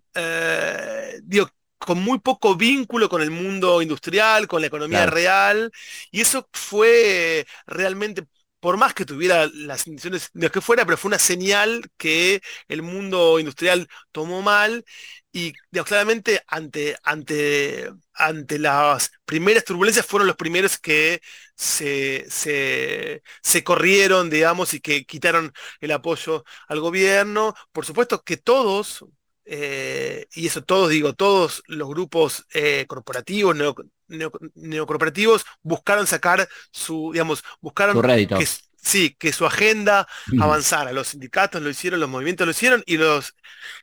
Speaker 2: con muy poco vínculo con el mundo industrial, con la economía real, y eso fue realmente por más que tuviera las intenciones de que fuera, pero fue una señal que el mundo industrial tomó mal y claramente ante, ante, ante las primeras turbulencias fueron los primeros que se, se, corrieron, digamos, y que quitaron el apoyo al gobierno. Por supuesto que todos, eh, y eso todos digo, todos los grupos eh, corporativos, neocorporativos buscaron sacar su, digamos, buscaron que, sí, que su agenda avanzara. Los sindicatos lo hicieron, los movimientos lo hicieron y los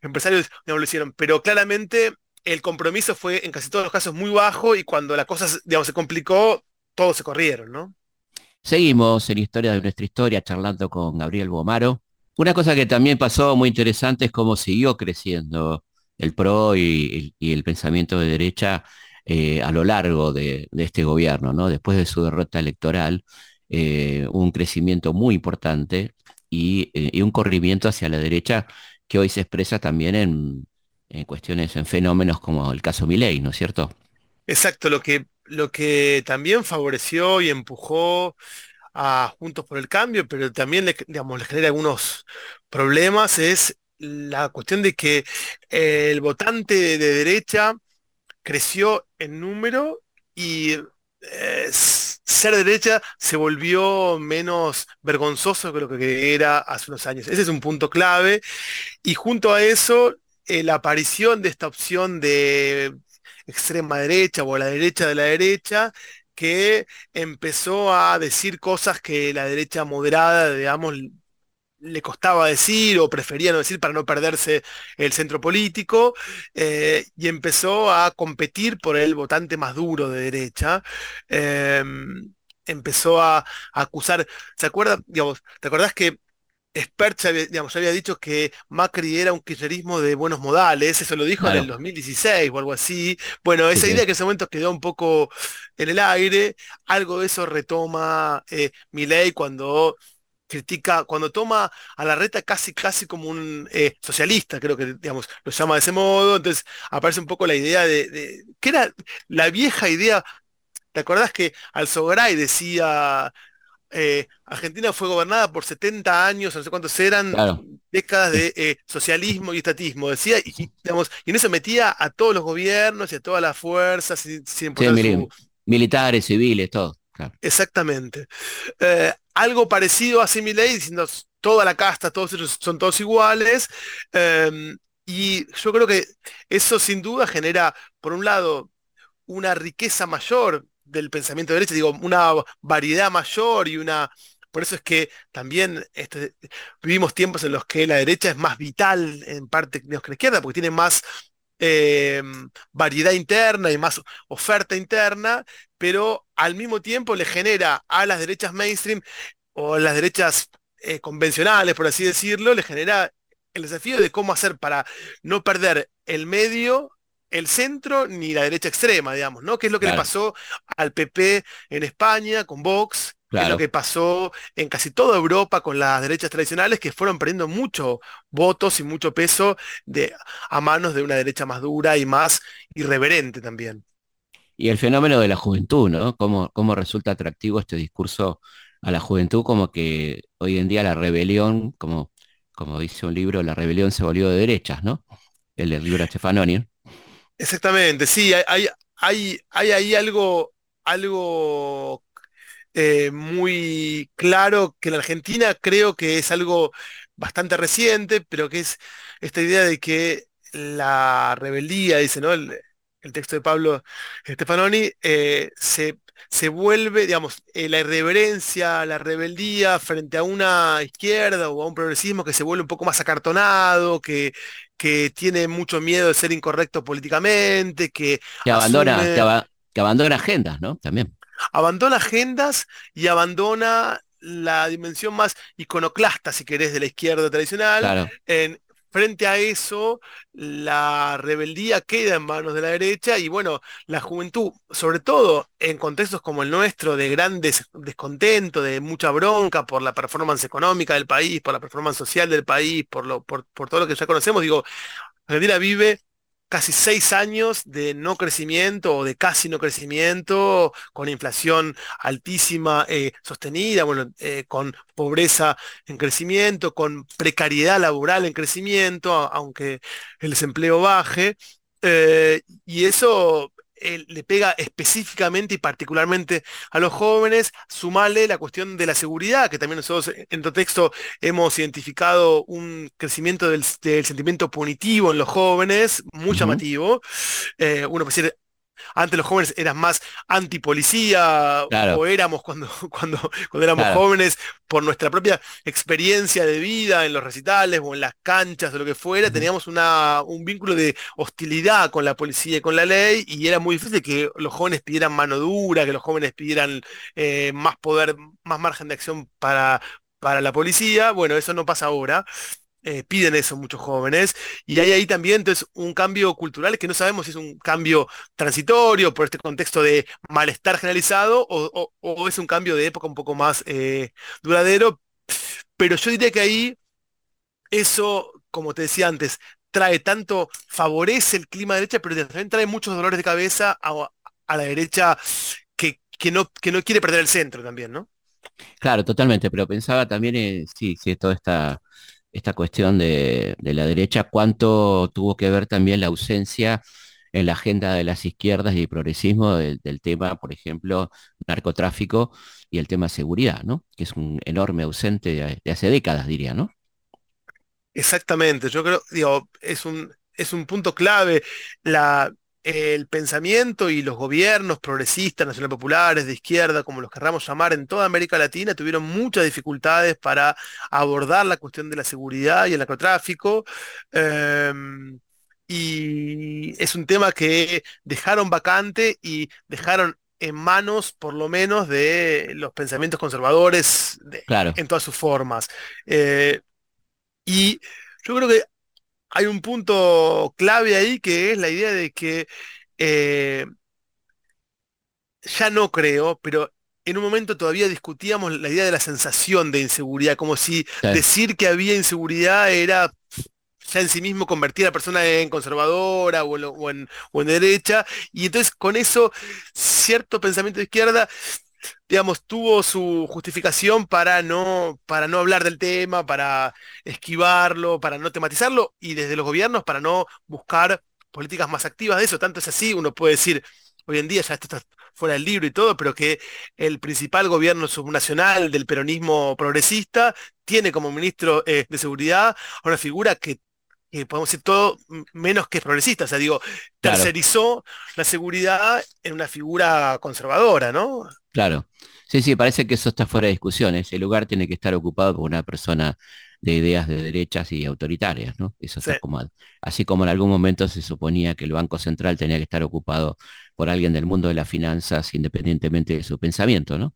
Speaker 2: empresarios no lo hicieron. Pero claramente el compromiso fue en casi todos los casos muy bajo y cuando la cosa digamos, se complicó, todos se corrieron, ¿no?
Speaker 1: Seguimos en Historia de nuestra historia charlando con Gabriel Bomaro. Una cosa que también pasó muy interesante es cómo siguió creciendo el PRO y, el pensamiento de derecha eh, a lo largo de, este gobierno, ¿no? Después de su derrota electoral, eh, un crecimiento muy importante eh, y, un corrimiento hacia la derecha que hoy se expresa también en, en cuestiones, en fenómenos como el caso Milei, ¿no es cierto?
Speaker 2: Exacto, lo que, lo que también favoreció y empujó a Juntos por el Cambio, pero también le, digamos, le genera algunos problemas, es la cuestión de que el votante de derecha creció en número y eh, ser derecha se volvió menos vergonzoso que lo que era hace unos años. Ese es un punto clave. Y junto a eso, eh, la aparición de esta opción de extrema derecha o la derecha de la derecha, que empezó a decir cosas que la derecha moderada, digamos, le costaba decir o prefería no decir para no perderse el centro político eh, y empezó a competir por el votante más duro de derecha. Em, empezó a, acusar, ¿se acuerda? Digamos, ¿te acordás que Spert había, digamos, había dicho que Macri era un kirchnerismo de buenos modales, eso lo dijo en el 2016 o algo así. Bueno, esa idea que en ese momento quedó un poco en el aire, algo de eso retoma eh, Milei cuando critica, cuando toma a la reta casi, casi como un eh, socialista, creo que, digamos, lo llama de ese modo, entonces aparece un poco la idea de, que era la vieja idea, ¿te acordás que Alzogray decía, eh, Argentina fue gobernada por 70 años, no sé cuántos eran, décadas de eh, socialismo y estatismo, decía, y, digamos, y en eso metía a todos los gobiernos y a todas las fuerzas, sin,
Speaker 1: militares, civiles, todo.
Speaker 2: Exactamente. Eh, algo parecido a Similei, diciendo toda la casta, todos ellos son todos iguales. Em, y yo creo que eso sin duda genera, por un lado, una riqueza mayor del pensamiento de derecha, digo, una variedad mayor y una... Por eso es que también este, vivimos tiempos en los que la derecha es más vital en parte que la izquierda, porque tiene más eh, variedad interna y más oferta interna, pero al mismo tiempo le genera a las derechas mainstream o las derechas eh, convencionales, por así decirlo, le genera el desafío de cómo hacer para no perder el medio el centro ni la derecha extrema, digamos, ¿no? Que es lo que le pasó al PP en España con Vox, es lo que pasó en casi toda Europa con las derechas tradicionales que fueron perdiendo mucho votos y mucho peso de, a manos de una derecha más dura y más irreverente también.
Speaker 1: Y el fenómeno de la juventud, ¿no? Cómo, cómo resulta atractivo este discurso a la juventud, como que hoy en día la rebelión, como, como dice un libro, la rebelión se volvió de derechas, ¿no? El libro de Stefanoni.
Speaker 2: Exactamente, sí, hay, hay, hay ahí algo, algo eh, muy claro que en Argentina creo que es algo bastante reciente, pero que es esta idea de que la rebeldía, dice, ¿no? El, texto de Pablo Stefanoni, eh, se, se, vuelve, digamos, eh, la irreverencia, la rebeldía frente a una izquierda o a un progresismo que se vuelve un poco más acartonado, que, que tiene mucho miedo de ser incorrecto políticamente, que...
Speaker 1: Que abandona, que abandona agendas, ¿no? También
Speaker 2: abandona agendas y abandona la dimensión más iconoclasta, si querés, de la izquierda tradicional. En, frente a eso, la rebeldía queda en manos de la derecha y bueno, la juventud, sobre todo en contextos como el nuestro, de gran descontento, de mucha bronca por la performance económica del país, por la performance social del país, por, lo, por todo lo que ya conocemos, digo, Argentina vive casi seis años de no crecimiento o de casi no crecimiento, con inflación altísima eh, sostenida, bueno, eh, con pobreza en crecimiento, con precariedad laboral en crecimiento, aunque el desempleo baje. Eh, y eso le pega específicamente y particularmente a los jóvenes, sumale la cuestión de la seguridad, que también nosotros en otro texto hemos identificado un crecimiento del, sentimiento punitivo en los jóvenes, muy llamativo. Eh, uno puede decir, antes los jóvenes eran más antipolicía, o éramos cuando, cuando, cuando éramos jóvenes, por nuestra propia experiencia de vida en los recitales o en las canchas o lo que fuera, teníamos una, un vínculo de hostilidad con la policía y con la ley, y era muy difícil que los jóvenes pidieran mano dura, que los jóvenes pidieran eh, más poder, más margen de acción para, para la policía. Bueno, eso no pasa ahora. Eh, piden eso muchos jóvenes. Y hay ahí también entonces un cambio cultural que no sabemos si es un cambio transitorio por este contexto de malestar generalizado o, es un cambio de época un poco más eh, duradero. Pero yo diría que ahí eso, como te decía antes, trae tanto, favorece el clima de derecha, pero también trae muchos dolores de cabeza a, la derecha que, que, no, que no quiere perder el centro también, ¿no?
Speaker 1: Claro, totalmente, pero pensaba también, en, sí, sí, toda esta, esta cuestión de, la derecha, cuánto tuvo que ver también la ausencia en la agenda de las izquierdas y el progresismo del, tema, por ejemplo, narcotráfico y el tema seguridad, ¿no? Que es un enorme ausente de, hace décadas, diría, ¿no?
Speaker 2: Exactamente, yo creo, digo, es un, es un punto clave. La, el pensamiento y los gobiernos progresistas, nacional populares, de izquierda, como los querramos llamar, en toda América Latina tuvieron muchas dificultades para abordar la cuestión de la seguridad y el narcotráfico. Em, y es un tema que dejaron vacante y dejaron en manos, por lo menos, de los pensamientos conservadores en todas sus formas. Eh, y yo creo que hay un punto clave ahí que es la idea de que eh, ya no creo, pero en un momento todavía discutíamos la idea de la sensación de inseguridad, como si decir que había inseguridad era ya en sí mismo convertir a la persona en conservadora o en, o en derecha, y entonces con eso cierto pensamiento de izquierda digamos, tuvo su justificación para no, para no hablar del tema, para esquivarlo, para no tematizarlo, y desde los gobiernos para no buscar políticas más activas de eso. Tanto es así, uno puede decir, hoy en día ya esto está fuera del libro y todo, pero que el principal gobierno subnacional del peronismo progresista tiene como ministro eh, de seguridad a una figura que podemos decir todo menos que progresista, o sea, digo, tercerizó la seguridad en una figura conservadora, ¿no?
Speaker 1: Claro. Sí, sí, parece que eso está fuera de discusión. Ese lugar tiene que estar ocupado por una persona de ideas de derechas y autoritarias, ¿no? Eso está como, así como en algún momento se suponía que el Banco Central tenía que estar ocupado por alguien del mundo de las finanzas independientemente de su pensamiento, ¿no?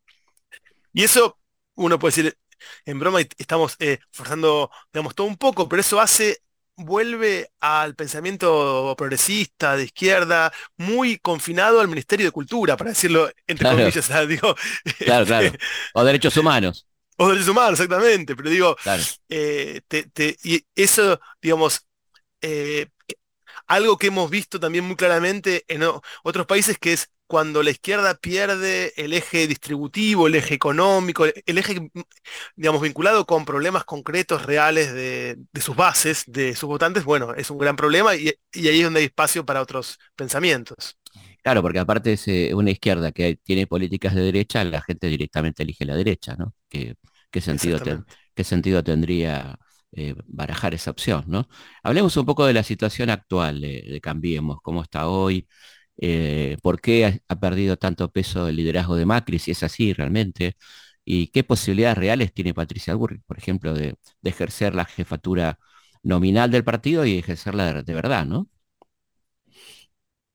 Speaker 2: Y eso, uno puede decir, en broma estamos eh, forzando, digamos, todo un poco, pero eso hace vuelve al pensamiento progresista, de izquierda, muy confinado al Ministerio de Cultura, para decirlo entre comillas. Digo,
Speaker 1: claro, claro. O derechos humanos.
Speaker 2: O derechos humanos, exactamente. Pero digo, eh, y eso, digamos, eh, algo que hemos visto también muy claramente en otros países que es cuando la izquierda pierde el eje distributivo, el eje económico, el eje, digamos, vinculado con problemas concretos, reales de, sus bases, de sus votantes, bueno, es un gran problema y, ahí es donde hay espacio para otros pensamientos.
Speaker 1: Claro, porque aparte es eh, una izquierda que tiene políticas de derecha, la gente directamente elige la derecha, ¿no? ¿Qué, sentido, qué sentido tendría eh, barajar esa opción, ¿no? Hablemos un poco de la situación actual de Cambiemos, cómo está hoy, eh, por qué ha, perdido tanto peso el liderazgo de Macri, si es así realmente, y qué posibilidades reales tiene Patricia Burri, por ejemplo, de, ejercer la jefatura nominal del partido y ejercerla de, verdad, ¿no?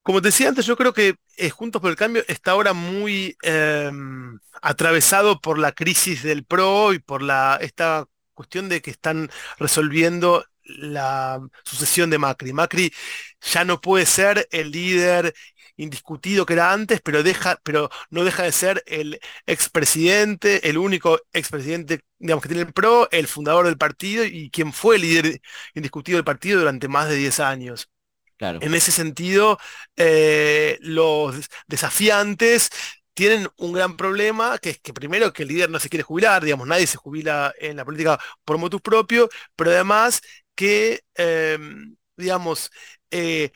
Speaker 2: Como te decía antes, yo creo que eh, Juntos por el Cambio está ahora muy em, atravesado por la crisis del PRO y por la, esta cuestión de que están resolviendo la sucesión de Macri. Macri ya no puede ser el líder indiscutido que era antes, pero, deja, pero no deja de ser el expresidente, el único expresidente digamos, que tiene el PRO, el fundador del partido y quien fue el líder indiscutido del partido durante más de 10 años. Claro. En ese sentido, eh, los desafiantes tienen un gran problema, que es que primero que el líder no se quiere jubilar, digamos, nadie se jubila en la política por motus propio, pero además que, em, digamos, eh,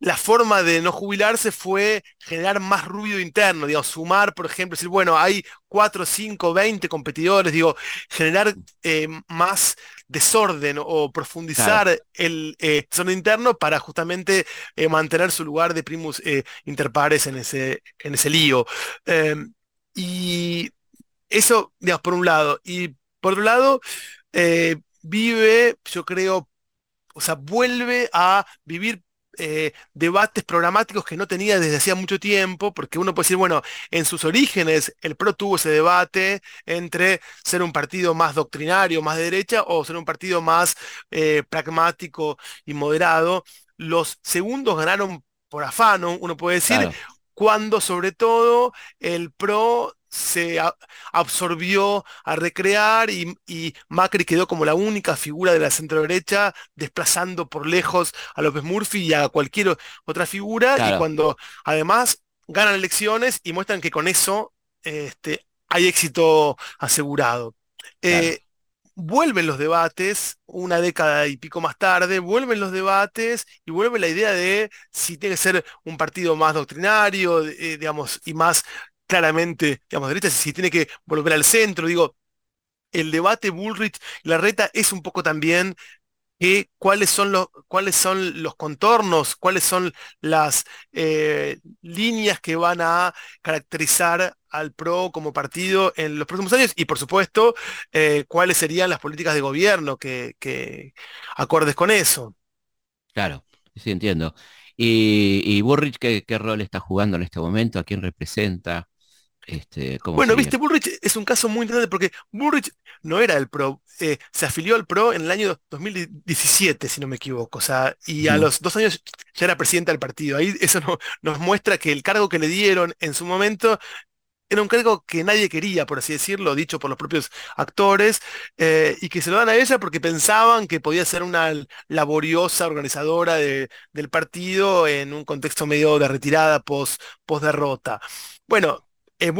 Speaker 2: la forma de no jubilarse fue generar más ruido interno, digamos, sumar, por ejemplo, decir, bueno, hay 4, 5, 20 competidores, digo, generar eh, más desorden o profundizar el eh, desorden interno para justamente mantener su lugar de primus inter pares en ese, en ese lío. Em, y eso, digamos, por un lado. Y por otro lado, vive, yo creo, o sea, vuelve a vivir eh, debates programáticos que no tenía desde hacía mucho tiempo, porque uno puede decir, bueno, en sus orígenes el PRO tuvo ese debate entre ser un partido más doctrinario, más de derecha, o ser un partido más eh, pragmático y moderado. Los segundos ganaron por afano, uno puede decir, cuando sobre todo el PRO se absorbió a recrear y, Macri quedó como la única figura de la centro derecha, desplazando por lejos a López Murphy y a cualquier otra figura, y cuando además ganan elecciones y muestran que con eso este, hay éxito asegurado. Eh, vuelven los debates, una década y pico más tarde, vuelven los debates y vuelve la idea de si tiene que ser un partido más doctrinario, eh, digamos, y más claramente, digamos, derecha, si tiene que volver al centro, digo, el debate Bullrich la reta es un poco también cuáles son los, cuáles son los contornos, cuáles son las eh, líneas que van a caracterizar al PRO como partido en los próximos años y por supuesto eh, cuáles serían las políticas de gobierno que, que acordes con eso.
Speaker 1: Claro, sí entiendo. ¿Y, y Burrich ¿qué, qué, rol está jugando en este momento? ¿A quién representa? Este,
Speaker 2: bueno, viste, Bullrich es un caso muy interesante porque Bullrich no era el PRO, eh, se afilió al PRO en el año 2017, si no me equivoco, o sea, y a los dos años ya era presidente del partido. Ahí eso nos muestra que el cargo que le dieron en su momento era un cargo que nadie quería, por así decirlo, dicho por los propios actores, eh, y que se lo dan a ella porque pensaban que podía ser una laboriosa organizadora del partido en un contexto medio de retirada post, post derrota. Bueno, eh,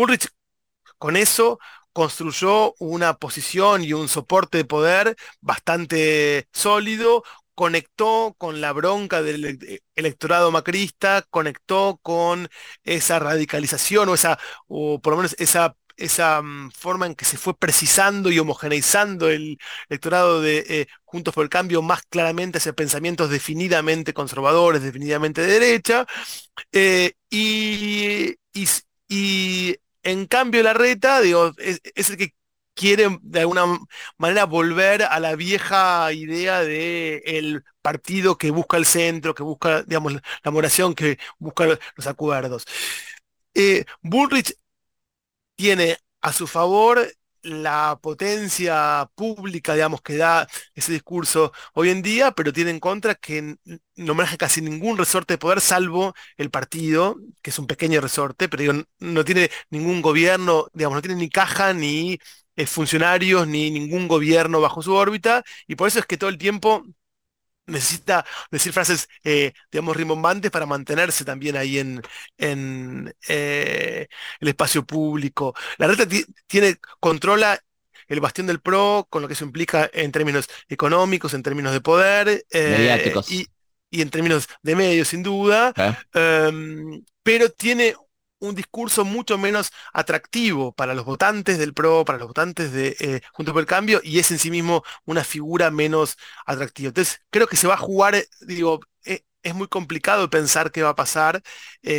Speaker 2: con eso construyó una posición y un soporte de poder bastante sólido, conectó con la bronca del e-, electorado macrista, conectó con esa radicalización o esa, o por lo menos esa esa mm, forma en que se fue precisando y homogeneizando el electorado de eh, Juntos por el Cambio más claramente hacia pensamientos definidamente conservadores, definidamente de derecha, eh, y en cambio la reta, digo, es, el que quiere de alguna manera volver a la vieja idea de el partido que busca el centro, que busca, digamos, la moración, que busca los acuerdos. Eh, Bullrich tiene a su favor la potencia pública, digamos, que da ese discurso hoy en día, pero tiene en contra que no maneja casi ningún resorte de poder, salvo el partido, que es un pequeño resorte, pero no tiene ningún gobierno, digamos, no tiene ni caja, ni eh, funcionarios, ni ningún gobierno bajo su órbita, y por eso es que todo el tiempo necesita decir frases, eh, digamos, rimbombantes para mantenerse también ahí en, en eh, el espacio público. La reta tiene, controla el bastión del PRO con lo que eso implica en términos económicos, en términos de poder eh, y, y, en términos de medios, sin duda, em, pero tiene un discurso mucho menos atractivo para los votantes del PRO, para los votantes de eh, Juntos por el Cambio, y es en sí mismo una figura menos atractiva. Entonces, creo que se va a jugar, eh, digo, eh, es muy complicado pensar qué va a pasar.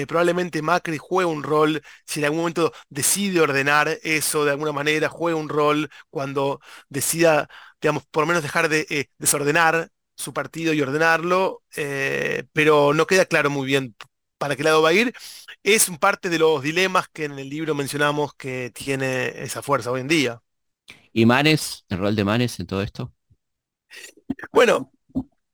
Speaker 2: probablemente Macri juegue un rol, si en algún momento decide ordenar eso de alguna manera, juegue un rol cuando decida, digamos, por lo menos dejar de desordenar su partido y ordenarlo, pero no queda claro muy bien para qué lado va a ir, es parte de los dilemas que en el libro mencionamos que tiene esa fuerza hoy en día.
Speaker 1: ¿Y Manes, el rol de Manes en todo esto?
Speaker 2: Bueno,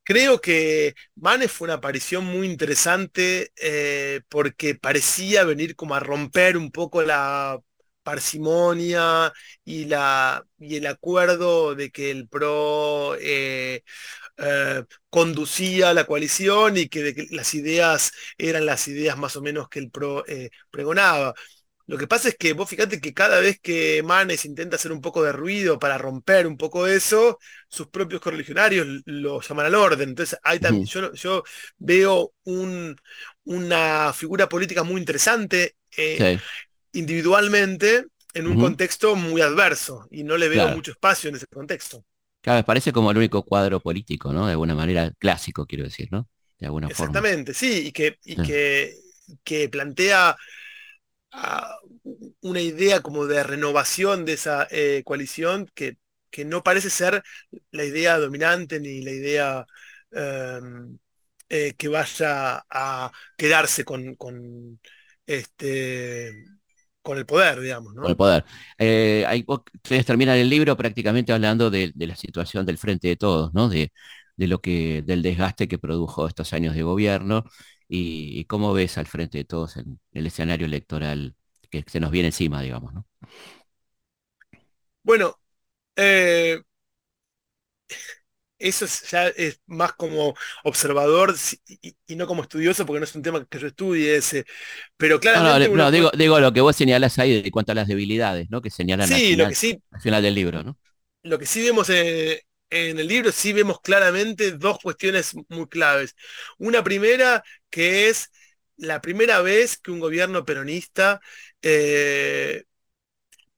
Speaker 2: creo que Manes fue una aparición muy interesante eh, porque parecía venir como a romper un poco la parsimonia y, la, y el acuerdo de que el PRO eh, eh, conducía la coalición y que, las ideas eran las ideas más o menos que el PRO eh, pregonaba. Lo que pasa es que vos fíjate que cada vez que Manes intenta hacer un poco de ruido para romper un poco eso, sus propios correligionarios lo llaman al orden. Entonces, hay también, yo, veo una figura política muy interesante eh, individualmente en un contexto muy adverso y no le veo mucho espacio en ese contexto.
Speaker 1: Claro, parece como el único cuadro político, ¿no? De alguna manera clásico, quiero decir, ¿no? De alguna
Speaker 2: Exactamente, sí, y que, y que, que plantea ah, una idea como de renovación de esa eh, coalición que, que, no parece ser la idea dominante ni la idea em, eh, que vaya a quedarse con, con este con el poder, digamos. ¿no?
Speaker 1: Con el poder. Eh, ustedes terminan el libro prácticamente hablando de, la situación del frente de todos, ¿no? De, lo que, del desgaste que produjo estos años de gobierno y, cómo ves al frente de todos en el escenario electoral que se nos viene encima, digamos, ¿no?
Speaker 2: Bueno, eh, eso ya es más como observador y, no como estudioso, porque no es un tema que yo estudie ese. Pero claramente.
Speaker 1: No, digo, digo, lo que vos señalás ahí de cuanto a las debilidades, ¿no? Que señalan
Speaker 2: sí, lo que sí,
Speaker 1: al final del libro, ¿no?
Speaker 2: Lo que sí vemos en, el libro, sí vemos claramente dos cuestiones muy claves. Una primera, que es la primera vez que un gobierno peronista eh,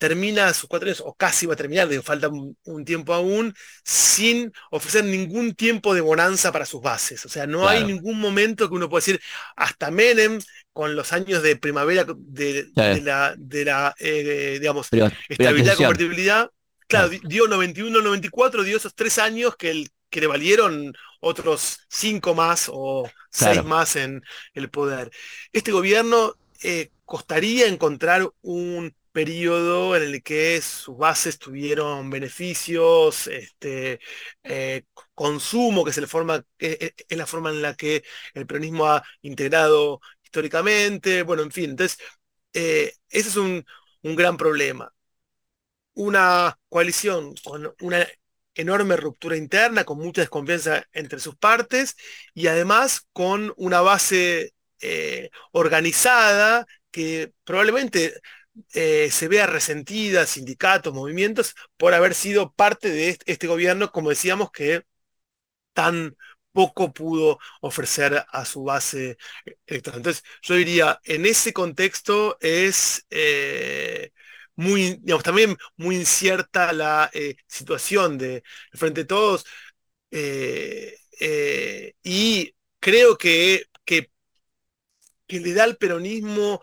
Speaker 2: termina sus cuatro años, o casi va a terminar, digo, falta un, tiempo aún, sin ofrecer ningún tiempo de bonanza para sus bases. O sea, no hay ningún momento que uno pueda decir, hasta Menem, con los años de primavera de, la, de la eh, digamos, estabilidad y convertibilidad, claro, dio 91-94, dio esos tres años que, que le valieron otros cinco más o seis más en el poder. Este gobierno eh, costaría encontrar un periodo en el que sus bases tuvieron beneficios, este, eh, consumo, que es, forma, es la forma en la que el peronismo ha integrado históricamente, bueno, en fin, entonces, eh, ese es un, un gran problema. Una coalición con una enorme ruptura interna, con mucha desconfianza entre sus partes y además con una base eh, organizada que probablemente eh, se vea resentida, sindicatos, movimientos, por haber sido parte de este, gobierno, como decíamos, que tan poco pudo ofrecer a su base electoral. Entonces, yo diría, en ese contexto es eh, muy, digamos, también muy incierta la eh, situación de Frente a Todos. y creo que, que, que le da al peronismo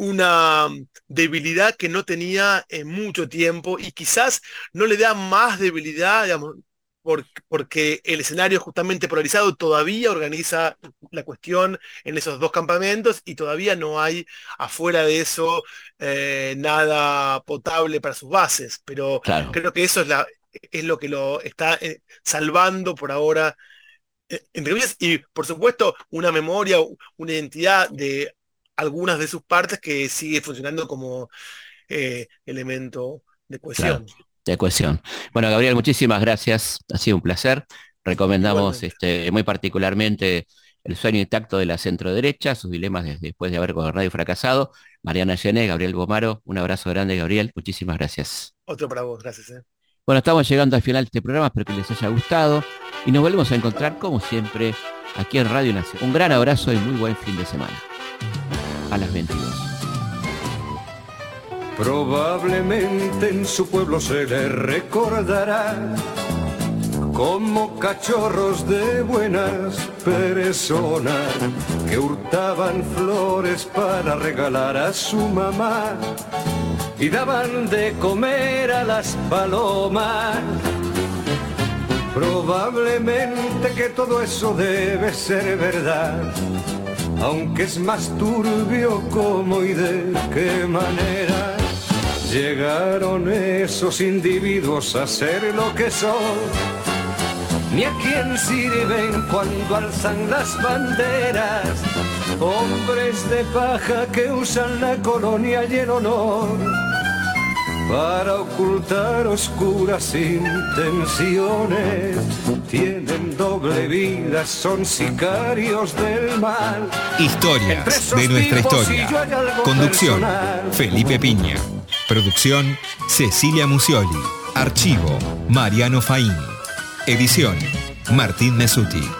Speaker 2: una debilidad que no tenía en mucho tiempo y quizás no le da más debilidad, digamos, porque, el escenario justamente polarizado todavía organiza la cuestión en esos dos campamentos y todavía no hay afuera de eso eh, nada potable para sus bases. Pero creo que eso es, la, es lo que lo está eh, salvando por ahora eh, entre y por supuesto una memoria, una identidad de algunas de sus partes que sigue funcionando como eh, elemento de cohesión.
Speaker 1: de cohesión. Bueno, Gabriel, muchísimas gracias. Ha sido un placer. Recomendamos este, muy particularmente El sueño intacto de la centro derecha, sus dilemas después de haber gobernado y fracasado. Mariana Llené, Gabriel Gomaro, un abrazo grande, Gabriel. Muchísimas gracias.
Speaker 2: Otro para vos, gracias. Eh.
Speaker 1: Bueno, estamos llegando al final de este programa, espero que les haya gustado y nos volvemos a encontrar como siempre aquí en Radio Nación. Un gran abrazo y muy buen fin de semana a las 22.
Speaker 4: Probablemente en su pueblo se le recordará como cachorros de buenas personas que hurtaban flores para regalar a su mamá y daban de comer a las palomas. Probablemente que todo eso debe ser verdad aunque es más turbio cómo y de qué manera llegaron esos individuos a ser lo que son, ni a quién sirven cuando alzan las banderas, hombres de paja que usan la colonia y el honor para ocultar oscuras intenciones. Tienen doble vida, son sicarios del mal.
Speaker 3: Historias de nuestra historia. Conducción, Felipe Piña. Producción, Cecilia Musioli. Archivo, Mariano Faín. Edición, Martín Mesuti.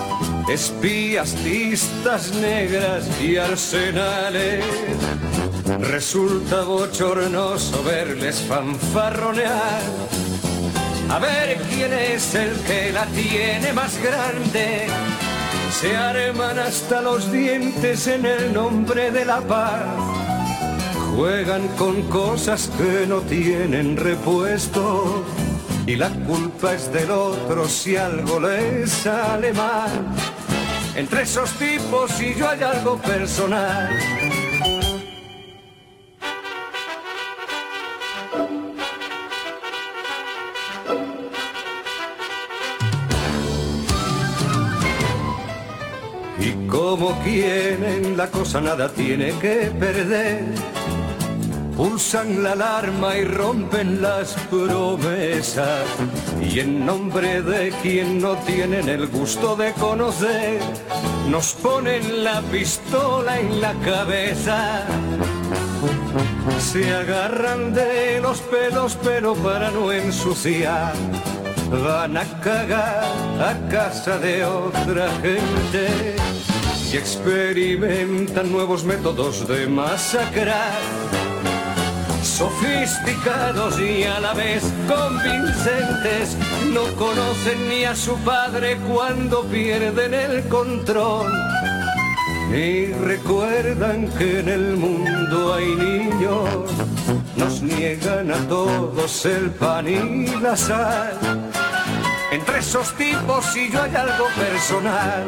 Speaker 4: Espías, listas negras y arsenales Resulta bochornoso verles fanfarronear. A ver quién es el que la tiene más grande. Se arman hasta los dientes en el nombre de la paz. juegan con cosas que no tienen repuesto y la culpa es del otro si algo les sale mal. Entre esos tipos y yo hay algo personal. Y como quieren la cosa nada tiene que perder pulsan la alarma y rompen las promesas. Y en nombre de quien no tienen el gusto de conocer, nos ponen la pistola en la cabeza. Se agarran de los pelos pero para no ensuciar. Van a cagar a casa de otra gente y experimentan nuevos métodos de masacrar sofisticados y a la vez convincentes, no conocen ni a su padre cuando pierden el control. Y recuerdan que en el mundo hay niños, nos niegan a todos el pan y la sal. Entre esos tipos y yo hay algo personal.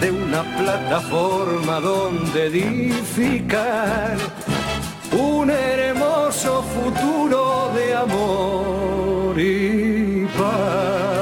Speaker 4: de una plataforma donde edificar un hermoso futuro de amor y paz.